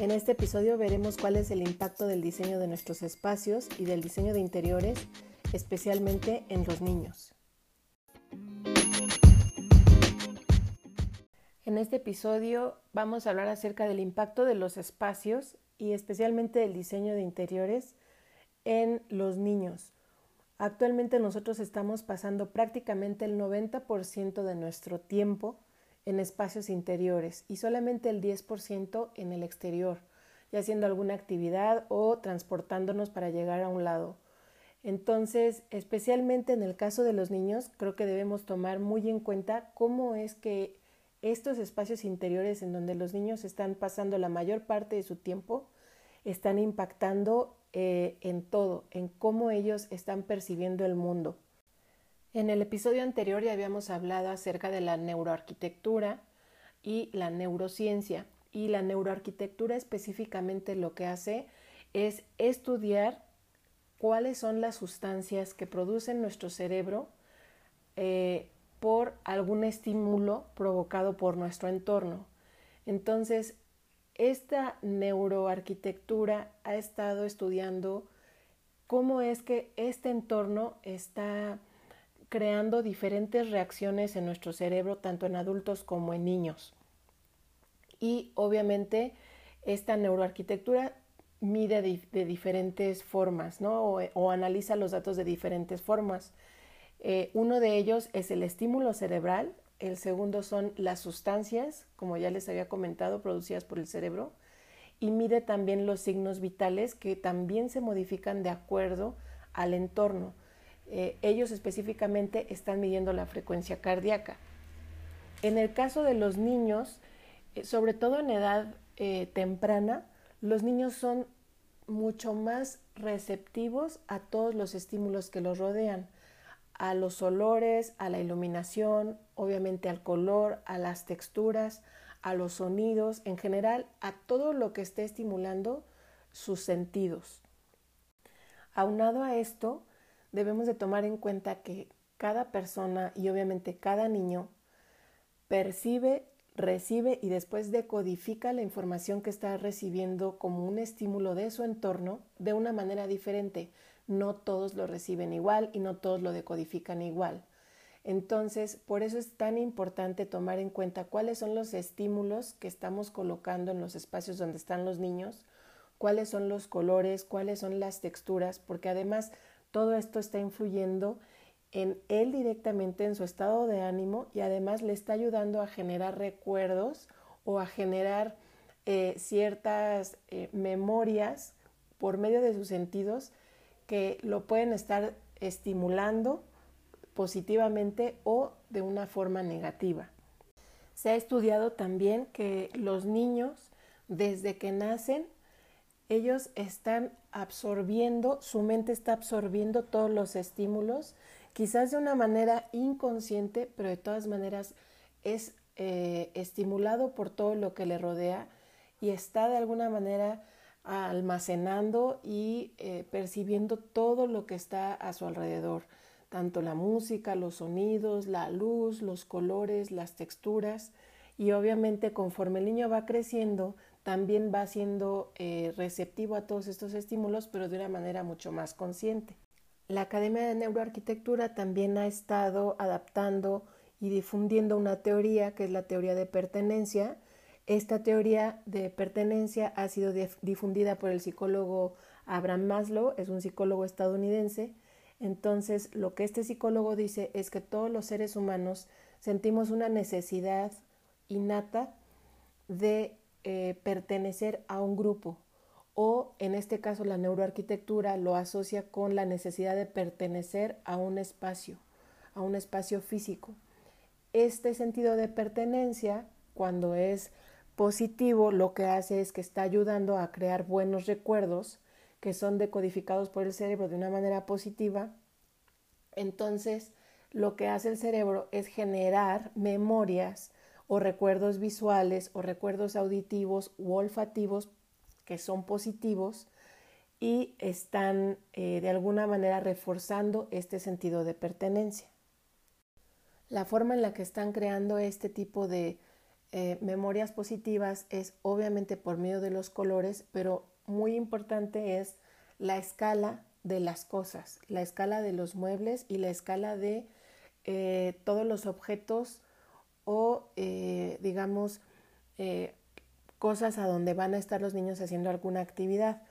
En este episodio veremos cuál es el impacto del diseño de nuestros espacios y del diseño de interiores, especialmente en los niños. En este episodio vamos a hablar acerca del impacto de los espacios y especialmente del diseño de interiores en los niños. Actualmente nosotros estamos pasando prácticamente el 90% de nuestro tiempo en espacios interiores y solamente el 10% en el exterior, ya haciendo alguna actividad o transportándonos para llegar a un lado. Entonces, especialmente en el caso de los niños, creo que debemos tomar muy en cuenta cómo es que estos espacios interiores en donde los niños están pasando la mayor parte de su tiempo están impactando eh, en todo, en cómo ellos están percibiendo el mundo. En el episodio anterior ya habíamos hablado acerca de la neuroarquitectura y la neurociencia. Y la neuroarquitectura específicamente lo que hace es estudiar cuáles son las sustancias que producen nuestro cerebro eh, por algún estímulo provocado por nuestro entorno. Entonces, esta neuroarquitectura ha estado estudiando cómo es que este entorno está creando diferentes reacciones en nuestro cerebro, tanto en adultos como en niños. Y obviamente esta neuroarquitectura mide de, diferentes formas, ¿no? O, analiza los datos de diferentes formas. Eh, uno de ellos es el estímulo cerebral, el segundo son las sustancias, como ya les había comentado, producidas por el cerebro. Y mide también los signos vitales que también se modifican de acuerdo al entorno. Eh, ellos específicamente están midiendo la frecuencia cardíaca. En el caso de los niños, eh, sobre todo en edad eh, temprana, los niños son mucho más receptivos a todos los estímulos que los rodean a los olores, a la iluminación, obviamente al color, a las texturas, a los sonidos, en general a todo lo que esté estimulando sus sentidos. Aunado a esto, debemos de tomar en cuenta que cada persona y obviamente cada niño percibe, recibe y después decodifica la información que está recibiendo como un estímulo de su entorno de una manera diferente no todos lo reciben igual y no todos lo decodifican igual. Entonces, por eso es tan importante tomar en cuenta cuáles son los estímulos que estamos colocando en los espacios donde están los niños, cuáles son los colores, cuáles son las texturas, porque además todo esto está influyendo en él directamente, en su estado de ánimo y además le está ayudando a generar recuerdos o a generar eh, ciertas eh, memorias por medio de sus sentidos que lo pueden estar estimulando positivamente o de una forma negativa. Se ha estudiado también que los niños, desde que nacen, ellos están absorbiendo, su mente está absorbiendo todos los estímulos, quizás de una manera inconsciente, pero de todas maneras es eh, estimulado por todo lo que le rodea y está de alguna manera almacenando y eh, percibiendo todo lo que está a su alrededor, tanto la música, los sonidos, la luz, los colores, las texturas. Y obviamente conforme el niño va creciendo también va siendo eh, receptivo a todos estos estímulos pero de una manera mucho más consciente. La Academia de Neuroarquitectura también ha estado adaptando y difundiendo una teoría que es la teoría de pertenencia, esta teoría de pertenencia ha sido difundida por el psicólogo Abraham Maslow, es un psicólogo estadounidense. Entonces, lo que este psicólogo dice es que todos los seres humanos sentimos una necesidad innata de eh, pertenecer a un grupo o en este caso la neuroarquitectura lo asocia con la necesidad de pertenecer a un espacio, a un espacio físico. Este sentido de pertenencia, cuando es positivo lo que hace es que está ayudando a crear buenos recuerdos que son decodificados por el cerebro de una manera positiva. Entonces, lo que hace el cerebro es generar memorias o recuerdos visuales o recuerdos auditivos u olfativos que son positivos y están eh, de alguna manera reforzando este sentido de pertenencia. La forma en la que están creando este tipo de eh, memorias positivas es obviamente por medio de los colores, pero muy importante es la escala de las cosas, la escala de los muebles y la escala de eh, todos los objetos o, eh, digamos, cosas a donde van a estar los niños haciendo alguna actividad.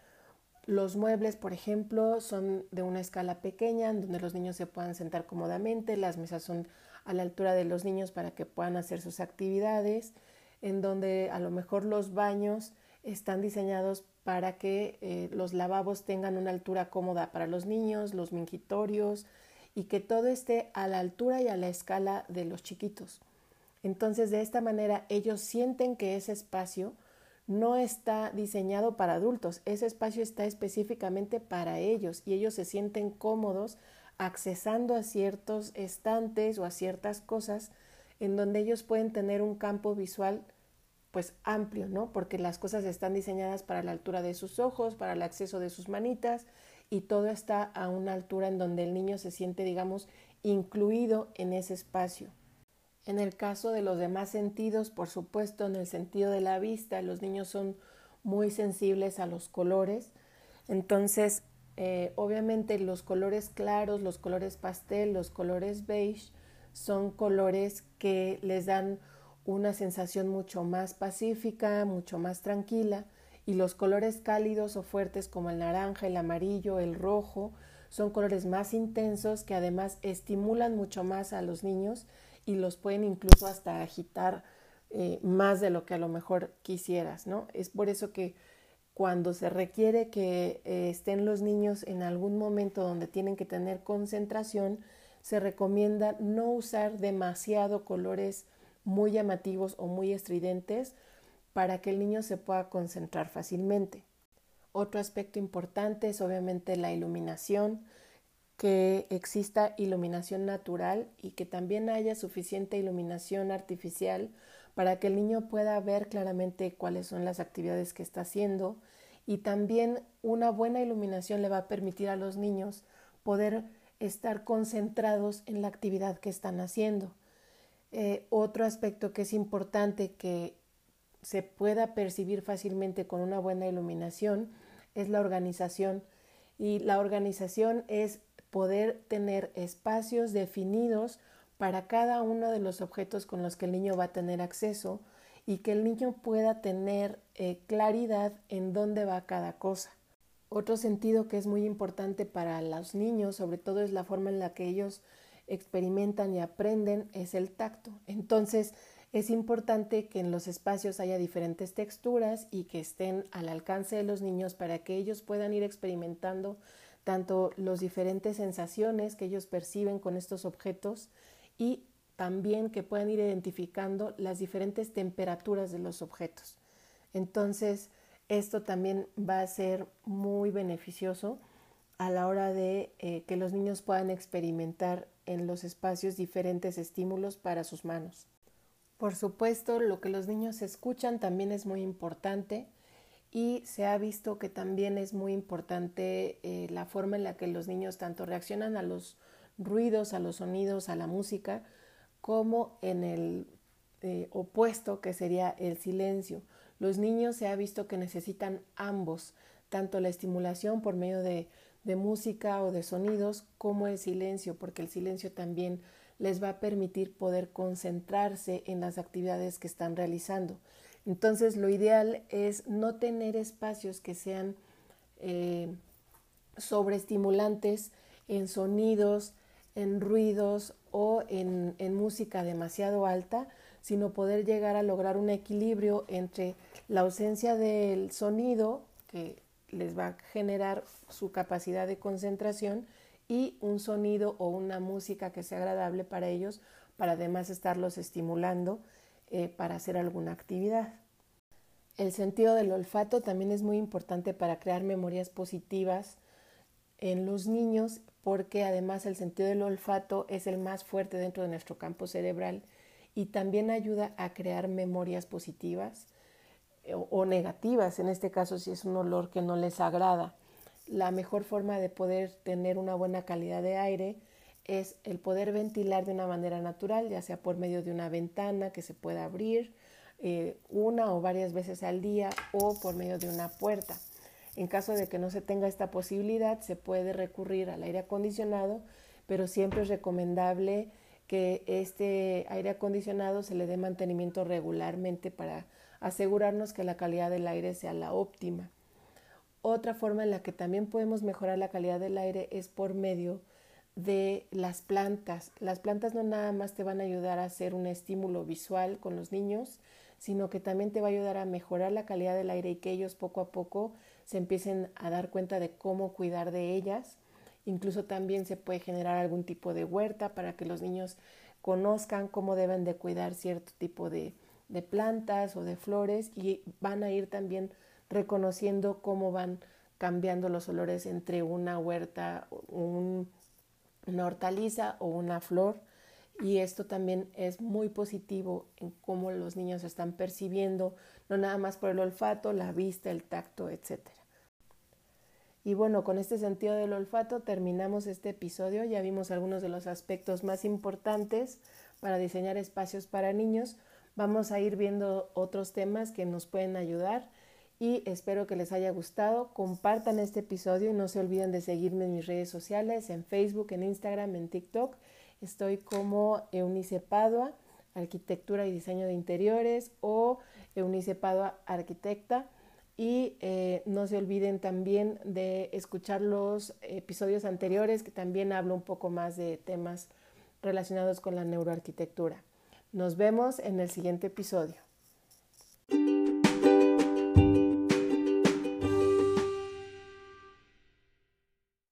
Los muebles, por ejemplo, son de una escala pequeña, en donde los niños se puedan sentar cómodamente, las mesas son a la altura de los niños para que puedan hacer sus actividades, en donde a lo mejor los baños están diseñados para que eh, los lavabos tengan una altura cómoda para los niños, los mingitorios y que todo esté a la altura y a la escala de los chiquitos. Entonces, de esta manera, ellos sienten que ese espacio no está diseñado para adultos, ese espacio está específicamente para ellos y ellos se sienten cómodos accesando a ciertos estantes o a ciertas cosas en donde ellos pueden tener un campo visual pues amplio, ¿no? Porque las cosas están diseñadas para la altura de sus ojos, para el acceso de sus manitas y todo está a una altura en donde el niño se siente, digamos, incluido en ese espacio. En el caso de los demás sentidos, por supuesto, en el sentido de la vista, los niños son muy sensibles a los colores. Entonces, eh, obviamente los colores claros, los colores pastel, los colores beige son colores que les dan una sensación mucho más pacífica, mucho más tranquila, y los colores cálidos o fuertes como el naranja, el amarillo, el rojo, son colores más intensos que además estimulan mucho más a los niños y los pueden incluso hasta agitar eh, más de lo que a lo mejor quisieras, ¿no? Es por eso que cuando se requiere que eh, estén los niños en algún momento donde tienen que tener concentración, se recomienda no usar demasiado colores muy llamativos o muy estridentes para que el niño se pueda concentrar fácilmente. Otro aspecto importante es obviamente la iluminación, que exista iluminación natural y que también haya suficiente iluminación artificial para que el niño pueda ver claramente cuáles son las actividades que está haciendo y también una buena iluminación le va a permitir a los niños poder estar concentrados en la actividad que están haciendo. Eh, otro aspecto que es importante que se pueda percibir fácilmente con una buena iluminación es la organización. Y la organización es poder tener espacios definidos para cada uno de los objetos con los que el niño va a tener acceso y que el niño pueda tener eh, claridad en dónde va cada cosa. Otro sentido que es muy importante para los niños, sobre todo es la forma en la que ellos experimentan y aprenden, es el tacto. Entonces, es importante que en los espacios haya diferentes texturas y que estén al alcance de los niños para que ellos puedan ir experimentando tanto las diferentes sensaciones que ellos perciben con estos objetos y también que puedan ir identificando las diferentes temperaturas de los objetos. Entonces, esto también va a ser muy beneficioso a la hora de eh, que los niños puedan experimentar en los espacios diferentes estímulos para sus manos. Por supuesto, lo que los niños escuchan también es muy importante y se ha visto que también es muy importante eh, la forma en la que los niños tanto reaccionan a los ruidos, a los sonidos, a la música, como en el eh, opuesto que sería el silencio. Los niños se ha visto que necesitan ambos, tanto la estimulación por medio de, de música o de sonidos como el silencio, porque el silencio también les va a permitir poder concentrarse en las actividades que están realizando. Entonces, lo ideal es no tener espacios que sean eh, sobreestimulantes en sonidos, en ruidos o en, música demasiado alta, sino poder llegar a lograr un equilibrio entre la ausencia del sonido, que les va a generar su capacidad de concentración, y un sonido o una música que sea agradable para ellos, para además estarlos estimulando eh, para hacer alguna actividad. El sentido del olfato también es muy importante para crear memorias positivas en los niños porque además el sentido del olfato es el más fuerte dentro de nuestro campo cerebral y también ayuda a crear memorias positivas eh, o, negativas, en este caso si es un olor que no les agrada. La mejor forma de poder tener una buena calidad de aire es el poder ventilar de una manera natural, ya sea por medio de una ventana que se pueda abrir, eh, una o varias veces al día o por medio de una puerta. En caso de que no se tenga esta posibilidad, se puede recurrir al aire acondicionado, pero siempre es recomendable que este aire acondicionado se le dé mantenimiento regularmente para asegurarnos que la calidad del aire sea la óptima. Otra forma en la que también podemos mejorar la calidad del aire es por medio de las plantas. Las plantas no nada más te van a ayudar a hacer un estímulo visual con los niños, sino que también te va a ayudar a mejorar la calidad del aire y que ellos poco a poco se empiecen a dar cuenta de cómo cuidar de ellas. Incluso también se puede generar algún tipo de huerta para que los niños conozcan cómo deben de cuidar cierto tipo de, de plantas o de flores y van a ir también reconociendo cómo van cambiando los olores entre una huerta, un, una hortaliza o una flor. Y esto también es muy positivo en cómo los niños están percibiendo, no nada más por el olfato, la vista, el tacto, etc. Y bueno, con este sentido del olfato terminamos este episodio. Ya vimos algunos de los aspectos más importantes para diseñar espacios para niños. Vamos a ir viendo otros temas que nos pueden ayudar y espero que les haya gustado. Compartan este episodio y no se olviden de seguirme en mis redes sociales, en Facebook, en Instagram, en TikTok. Estoy como Eunice Padua, Arquitectura y Diseño de Interiores o Eunice Padua, Arquitecta. Y eh, no se olviden también de escuchar los episodios anteriores que también hablo un poco más de temas relacionados con la neuroarquitectura. Nos vemos en el siguiente episodio.